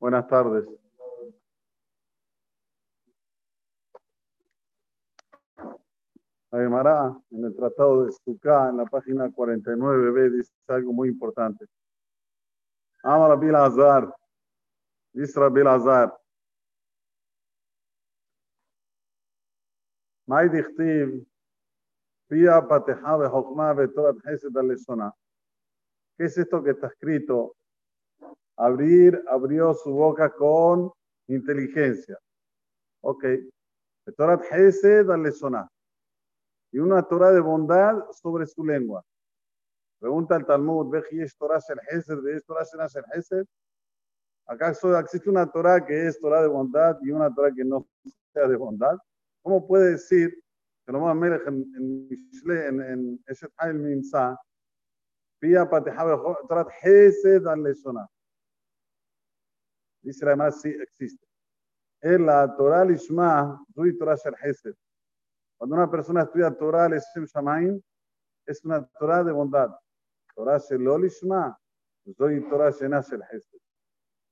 Buenas tardes. En el Tratado de Sukkah, en la página 49b, dice algo muy importante. Amar Bil Azar, dice Bil Azar. Dichtiv, Pia Pateja Bejokma Betorat Hesed Alesona. ¿Qué es esto que está escrito? Abrir, abrió su boca con inteligencia. Ok. Alesona y una Torah de bondad sobre su lengua. Pregunta el Talmud, ¿Vejish Torah Shel Hesed, ¿Vejish Torah Hesed? ¿Acaso existe una Torah que es Torah de bondad y una Torah que no sea de bondad? ¿Cómo puede decir que lo Melech en, Mishle, en, Eshet Hayel Mimsa, Pia Patejabe Torah Hesed al Leshona? Dice además, sí existe. Es la Torah Lishma, Zui Torah Shel Hesed. Cuando una persona estudia Torah, Leshem Shamaim, es una Torah de bondad. Torah Shelolishma, soy Torah Shenash el Hesed.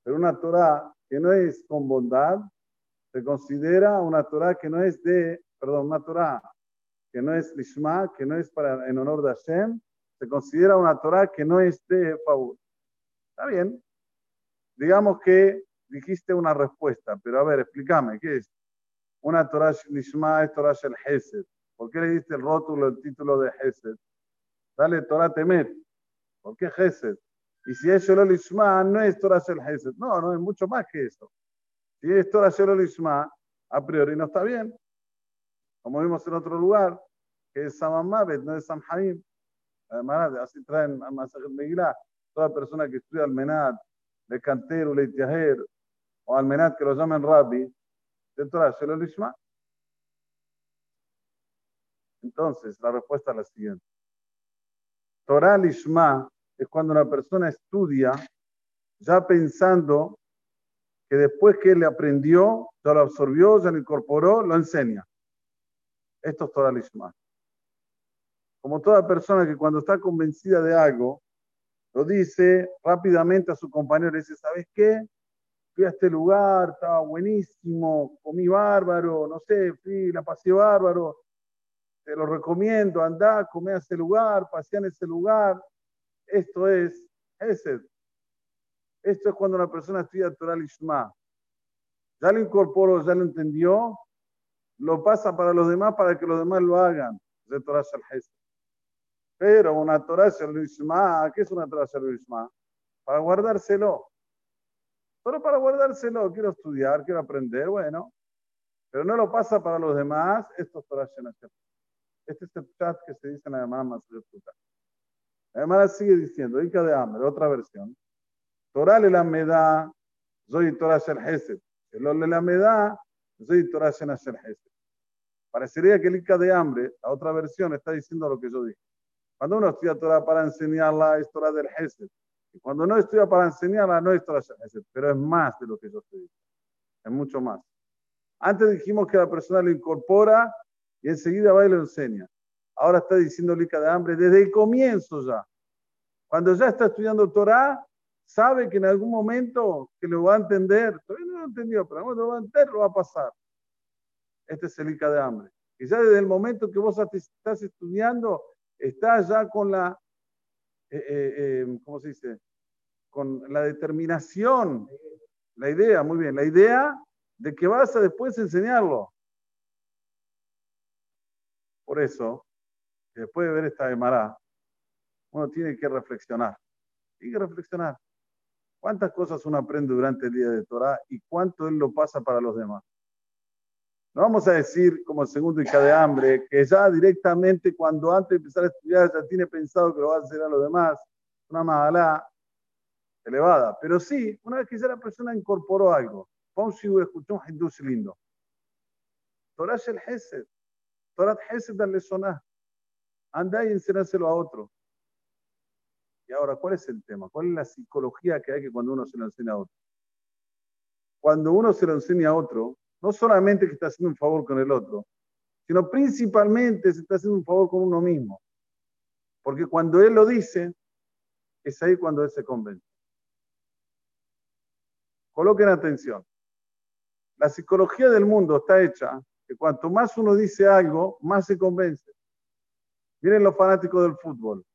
Pero una Torah que no es con bondad, se considera una Torah que no es de, perdón, una Torah que no es Lishma, que no es para, en honor de Hashem, se considera una Torah que no es de favor. Está bien. Digamos que dijiste una respuesta, pero a ver, explícame, ¿qué es? una Torah Nishma es Torah Shel Hesed. ¿Por qué le diste el rótulo, el título de Hesed? Dale Torah Temet. ¿Por qué Hesed? Y si es Shelol Ishma, no es Torah Shel Hesed. No, no es mucho más que eso. Si es Torah Shelol Ishma, a priori no está bien. Como vimos en otro lugar, que es Samamavet, no es Samhaim. Además, así traen a Masajet Megillah. Toda persona que estudia Almenad, de Cantero, Leitiajer, o Almenad que lo llaman Rabbi, de Torah Shelol. Entonces, la respuesta es la siguiente. Torah Lishma es cuando una persona estudia ya pensando que después que él le aprendió, ya lo absorbió, ya lo incorporó, lo enseña. Esto es Torah Lishma. Como toda persona que cuando está convencida de algo, lo dice rápidamente a su compañero y dice, ¿sabes qué? Fui a este lugar, estaba buenísimo, comí bárbaro, no sé, fui, la pasé bárbaro, te lo recomiendo, andá, comé a ese lugar, pasé en ese lugar. Esto es ese. Esto es cuando una persona estudia Torah Lishma. Ya lo incorporó, ya lo entendió, lo pasa para los demás para que los demás lo hagan. De Torah Pero una Torah Lishma, ¿qué es una Torah Lishma? Para guardárselo. Solo para guardárselo, quiero estudiar, quiero aprender, bueno. Pero no lo pasa para los demás, esto es Torah este es el chat que se dice en la llamada más Además sigue diciendo, Ica de Amber, otra versión. Torah le la meda, soy Torah shel Hesed. Lo le la meda, soy Torah shel. Parecería que el Ica de Hambre, la otra versión, está diciendo lo que yo dije. Cuando uno estudia Torah para enseñarla, es Torah del Hesed. Y cuando no estudia para enseñarla, no es Torah shel Hesed. Pero es más de lo que yo estoy diciendo. Es mucho más. Antes dijimos que la persona lo incorpora y enseguida va y lo enseña. Ahora está diciendo Lica de hambre desde el comienzo ya. Cuando ya está estudiando Torah, sabe que en algún momento que lo va a entender, todavía no lo entendió, pero cuando lo va a entender, lo va a pasar. Este es el Ica de hambre. Y ya desde el momento que vos estás estudiando, estás ya con la, eh, eh, eh, ¿cómo se dice? Con la determinación, la idea, muy bien, la idea de que vas a después enseñarlo. Por eso, después de ver esta Gemara, uno tiene que reflexionar. Tiene que reflexionar. ¿Cuántas cosas uno aprende durante el día de Torah y cuánto él lo pasa para los demás? No vamos a decir, como segundo Ica de hambre, que ya directamente cuando antes de empezar a estudiar ya tiene pensado que lo va a hacer a los demás. Una magalá elevada. Pero sí, una vez que ya la persona incorporó algo, a escuchó un hindús lindo. Torah el Hesed. Torat Hesed al soná. Anda y enséñaselo a otro. Y ahora, ¿cuál es el tema? ¿Cuál es la psicología que hay que cuando uno se lo enseña a otro? Cuando uno se lo enseña a otro, no solamente que está haciendo un favor con el otro, sino principalmente se está haciendo un favor con uno mismo. Porque cuando él lo dice, es ahí cuando él se convence. Coloquen atención. La psicología del mundo está hecha que cuanto más uno dice algo, más se convence. Miren los fanáticos del fútbol.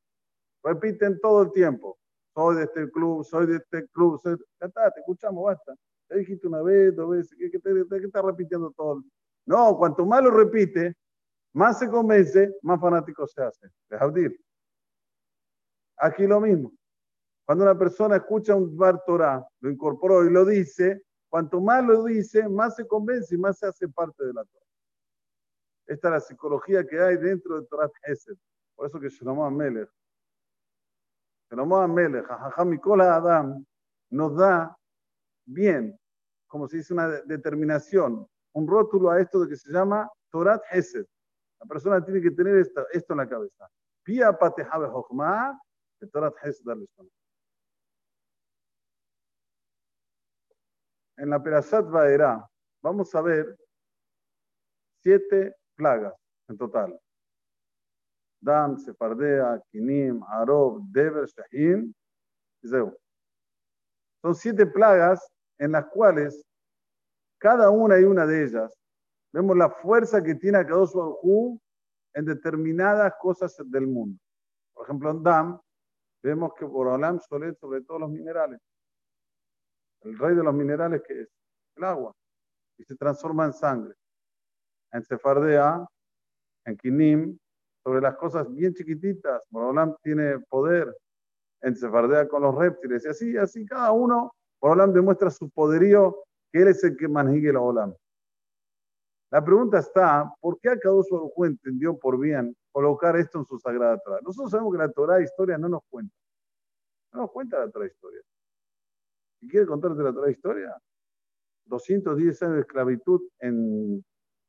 Repiten todo el tiempo. Soy de este club, soy de este club. Soy... Ya está, te escuchamos, basta. Te dijiste una vez, dos veces, ¿qué, te, estás repitiendo todo? No, cuanto más lo repite, más se convence, más fanático se hace. Deja Aquí lo mismo. Cuando una persona escucha un Bar Torah, lo incorporó y lo dice, cuanto más lo dice, más se convence y más se hace parte de la Torah. Esta es la psicología que hay dentro de Torah Hesed. Por eso que Shlomo Amelech, Shlomo Amelech, Adam, nos da bien, como se dice, una determinación, un rótulo a esto de que se llama Torah Hesed. La persona tiene que tener esto, esto en la cabeza. Pia Patejabe Jochma, Torah Hesed En la Perashat Vaera vamos a ver siete plagas en total. Dam, Sefardea, Kinim, Arob, Dever, Shahin Zeu. Son siete plagas en las cuales cada una y una de ellas vemos la fuerza que tiene Akadosh Hu en determinadas cosas del mundo. Por ejemplo, en Dam vemos que Borolam Solet sobre todos los minerales. El rey de los minerales que es el agua y se transforma en sangre en Sefardea, en Kinim, sobre las cosas bien chiquititas. Borolam tiene poder en Sefardea con los reptiles. Y así, así cada uno, Borolam demuestra su poderío, que él es el que maneja el Olam. La pregunta está, ¿por qué Akadosh Baruj entendió por bien colocar esto en su sagrada Torah? Nosotros sabemos que la Torah historia no nos cuenta. No nos cuenta la Torah historia. ¿Y quiere contarte la Torah historia? 210 años de esclavitud en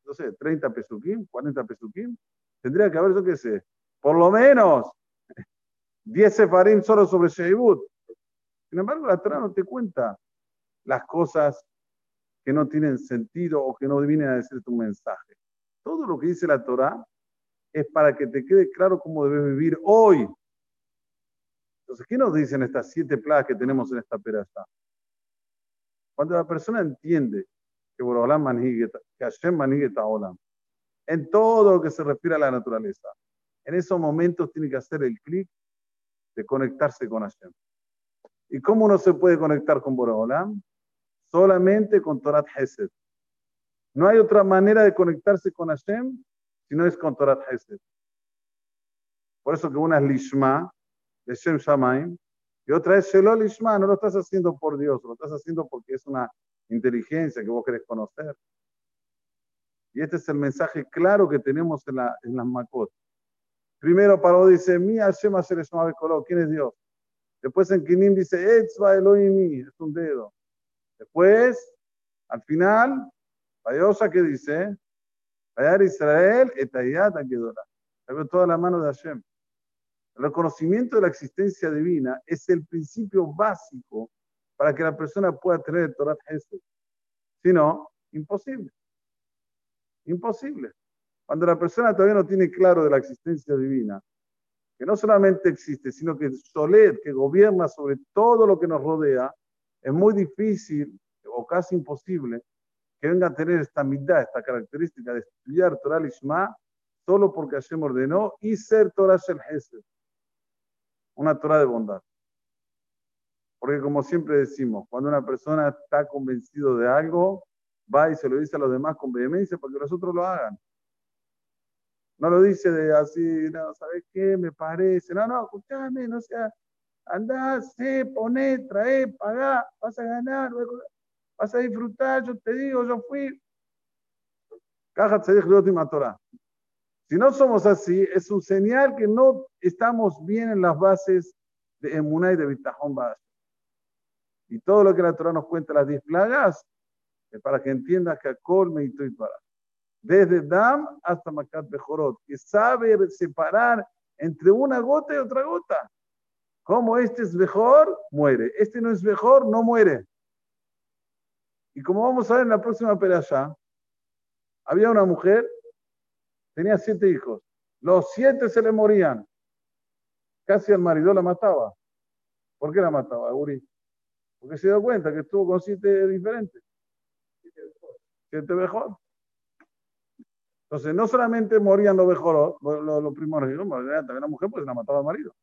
no sé, 30 pesukim, 40 pesukim, tendría que haber, yo qué sé, por lo menos 10 sefarim solo sobre Sheibut. Sin embargo, la Torah no te cuenta las cosas que no tienen sentido o que no vienen a decir tu mensaje. Todo lo que dice la Torah es para que te quede claro cómo debes vivir hoy. Entonces, ¿qué nos dicen estas siete plagas que tenemos en esta perasá? Cuando la persona entiende que que Hashem Olam. En todo lo que se refiere a la naturaleza. En esos momentos tiene que hacer el clic de conectarse con Hashem. ¿Y cómo uno se puede conectar con Borolam? Solamente con Torat Hesed. No hay otra manera de conectarse con Hashem si no es con Torat Hesed. Por eso que una es Lishma, de Shem Shamaim, y otra es Shelol Lishma, no lo estás haciendo por Dios, lo estás haciendo porque es una inteligencia que vos querés conocer. Y este es el mensaje claro que tenemos en, en las Makot. Primero Paró dice, mi Hashem ¿quién es Dios? Después en Kinim dice, Etzva Elohim, es un dedo. Después, al final, Vayosa que dice, Vayar Israel, Etayat Akedora. toda la mano de Hashem. El reconocimiento de la existencia divina es el principio básico para que la persona pueda tener el Torah Hesed. Si no, imposible. Imposible. Cuando la persona todavía no tiene claro de la existencia divina, que no solamente existe, sino que Solet, que gobierna sobre todo lo que nos rodea, es muy difícil o casi imposible que venga a tener esta mitad, esta característica de estudiar Torah Lishma solo porque Hashem ordenó y ser Torah Shel Hesed, una Torah de bondad. Porque como siempre decimos, cuando una persona está convencido de algo, va y se lo dice a los demás con vehemencia para que los otros lo hagan. No lo dice de así, no, ¿sabes qué? Me parece. No, no, escúchame, no sea, andá, sé, poné, trae, pagá, vas a ganar, vas a disfrutar, yo te digo, yo fui. Torah. Si no somos así, es un señal que no estamos bien en las bases de Emuná y de Bitajón y todo lo que la Torah nos cuenta, las 10 plagas, es para que entiendas que Akol me y para. Desde Dam hasta Makat Bejorot, que sabe separar entre una gota y otra gota. Como este es mejor, muere. Este no es mejor, no muere. Y como vamos a ver en la próxima peralla, había una mujer, tenía siete hijos. Los siete se le morían. Casi el marido la mataba. ¿Por qué la mataba, Uri? Porque se dio cuenta que estuvo con siete diferentes. Siete mejor. Entonces, no solamente morían los mejores, los, los primores, también la mujer pues la mataba al marido.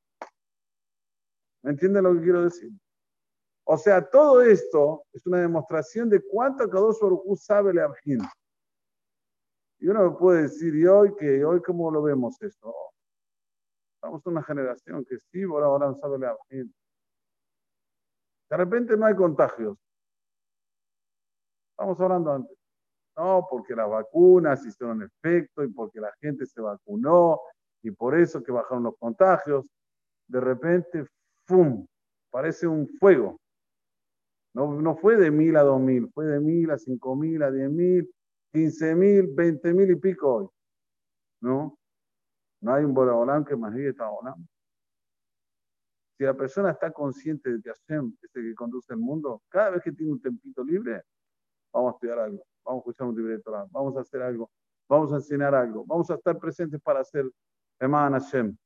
¿Me entienden lo que quiero decir? O sea, todo esto es una demostración de cuánto Kadosh Baruj sabe Leabjin. Y uno me puede decir, ¿y hoy qué? ¿Hoy cómo lo vemos esto? Estamos en una generación que sí, ahora, ahora no sabe Leabjin. De repente no hay contagios. Estamos hablando antes. No, porque las vacunas hicieron efecto y porque la gente se vacunó y por eso que bajaron los contagios. De repente, ¡fum! Parece un fuego. No, no fue de mil a dos mil, fue de mil a cinco mil, a diez mil, quince mil, veinte mil y pico hoy. ¿No? No hay un Boraholam que más está volando. Si la persona está consciente de que Hashem es el que conduce el mundo, cada vez que tiene un tempito libre, vamos a estudiar algo, vamos a escuchar un libro vamos a hacer algo, vamos a enseñar algo, vamos a estar presentes para hacer Eman Hashem.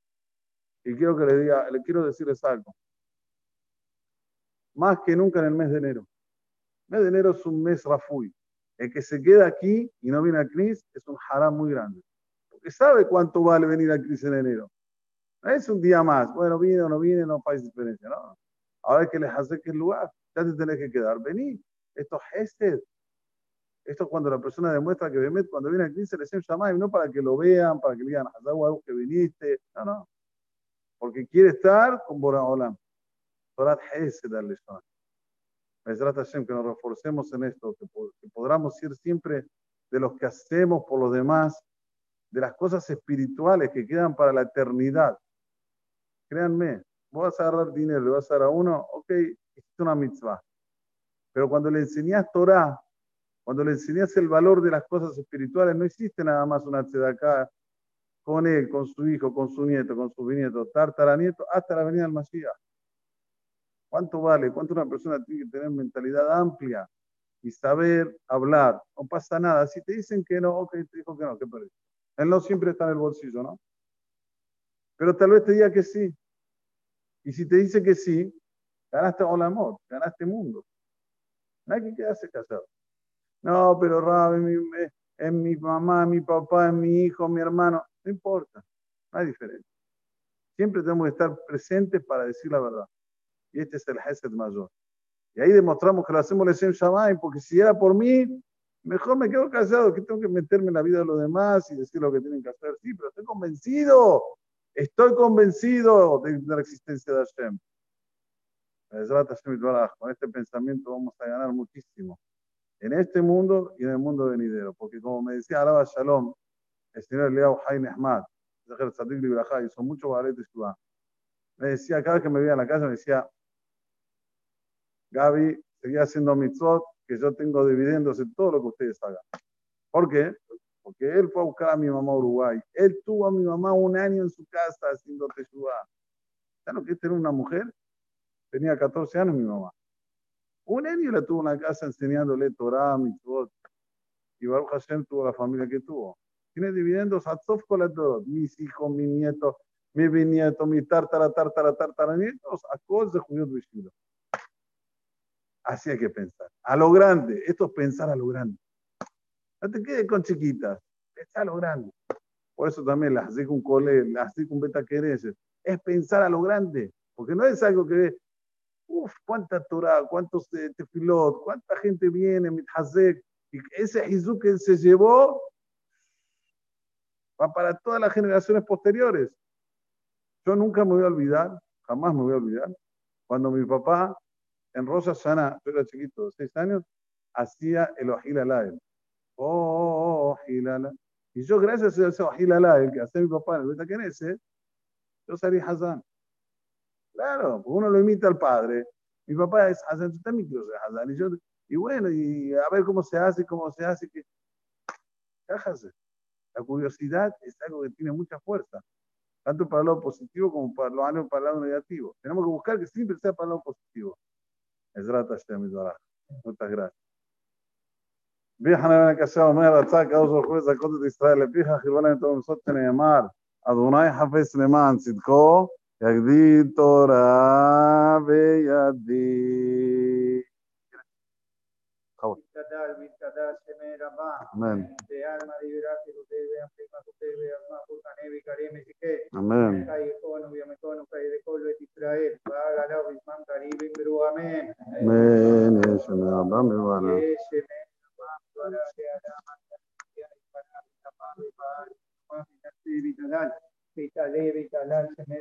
Y quiero que le diga, le quiero decirles algo más que nunca en el mes de enero. El mes de enero es un mes rafui. El que se queda aquí y no viene a Cris es un haram muy grande. Porque sabe cuánto vale venir a Cris en enero. No es un día más. Bueno, viene o no viene, no hay diferencia. No. Ahora que les hace que el lugar, ya te tenés que quedar. Vení. Esto es este. Esto es cuando la persona demuestra que cuando viene a Cris se les llama y no para que lo vean, para que le digan, algo que viniste. No, no. Porque quiere estar con Bora Torat Hesed al Hashem, que nos reforcemos en esto, que, podamos ir siempre de los que hacemos por los demás, de las cosas espirituales que quedan para la eternidad. Créanme, vos vas a agarrar dinero, le vas a dar a uno, ok, es una mitzvah. Pero cuando le enseñas Torah, cuando le enseñas el valor de las cosas espirituales, no existe nada más una acá con él, con su hijo, con su nieto, con su bisnieto, nieto, hasta la venida del Mashiach. ¿Cuánto vale? ¿Cuánto una persona tiene que tener mentalidad amplia y saber hablar? No pasa nada. Si te dicen que no, ok, te dijo que no, ¿qué perdiste? Él no siempre está en el bolsillo, ¿no? Pero tal vez te diga que sí. Y si te dice que sí, ganaste el amor, ganaste mundo. No hay que quedarse. No, pero Rab, es mi, mamá, mi papá, es mi hijo, mi hermano. No importa, no hay diferencia. Siempre tenemos que estar presentes para decir la verdad. Y este es el Hesed mayor. Y ahí demostramos que lo hacemos Leshem Shamay, porque si era por mí, mejor me quedo callado, que tengo que meterme en la vida de los demás y decir lo que tienen que hacer. Sí, pero estoy convencido, estoy convencido de, la existencia de Hashem. Con este pensamiento vamos a ganar muchísimo en este mundo y en el mundo venidero. Porque como me decía Alaba Shalom, el señor Eliyahu Hain Ahmad, hizo mucho ballet de Me decía, cada vez que me veía en la casa, me decía, Gaby seguía haciendo mitzvot, que yo tengo dividendos en todo lo que ustedes hagan. ¿Por qué? Porque él fue a buscar a mi mamá a Uruguay. Él tuvo a mi mamá un año en su casa haciendo teshuva. ¿Ya no que tener una mujer? Tenía 14 años mi mamá. Un año la tuvo en la casa enseñándole Torah, mitzvot. Y Baruch Hashem tuvo la familia que tuvo. Tiene dividendos a todos mis hijos, mi nieto, mi bisnieto, mi tartara, tartara, tartara, nietos, a cosas de judíos vestidos. Así hay que pensar. A lo grande. Esto es pensar a lo grande. No te quedes con chiquitas. Pensar a lo grande. Por eso también las hace con cole, las hace con beta quereces. Es pensar a lo grande. Porque no es algo que, uff, cuánta Torah, cuántos tefilot, cuánta gente viene, mithazek. Y ese Jesús que se llevó va para todas las generaciones posteriores. Yo nunca me voy a olvidar, jamás me voy a olvidar, cuando mi papá en Rosa Sana, yo era chiquito, seis años, hacía el Ojil Alael. Oh, Ojil Y yo, gracias a ese Ojil Alael que hacía mi papá en el Beta Kenese, yo salí Hazán. Claro, pues uno lo imita al padre. Mi papá es Hazan y yo, y bueno, y a ver cómo se hace, cómo se hace, que... Cájase. La curiosidad es algo que tiene mucha fuerza, tanto para el lado positivo como para el lado, para el lado negativo. Tenemos que buscar que siempre sea para el positivo. Es rata Muchas gracias. بيحنا بن كشاو مير اتاك اوزو خويزا قدد اسرائيل بيها خلوانا انتو مسطن يمار ادوناي حفيس لمان صدقو Adi, mi Cadajeme la Vitale, Vitalal, se me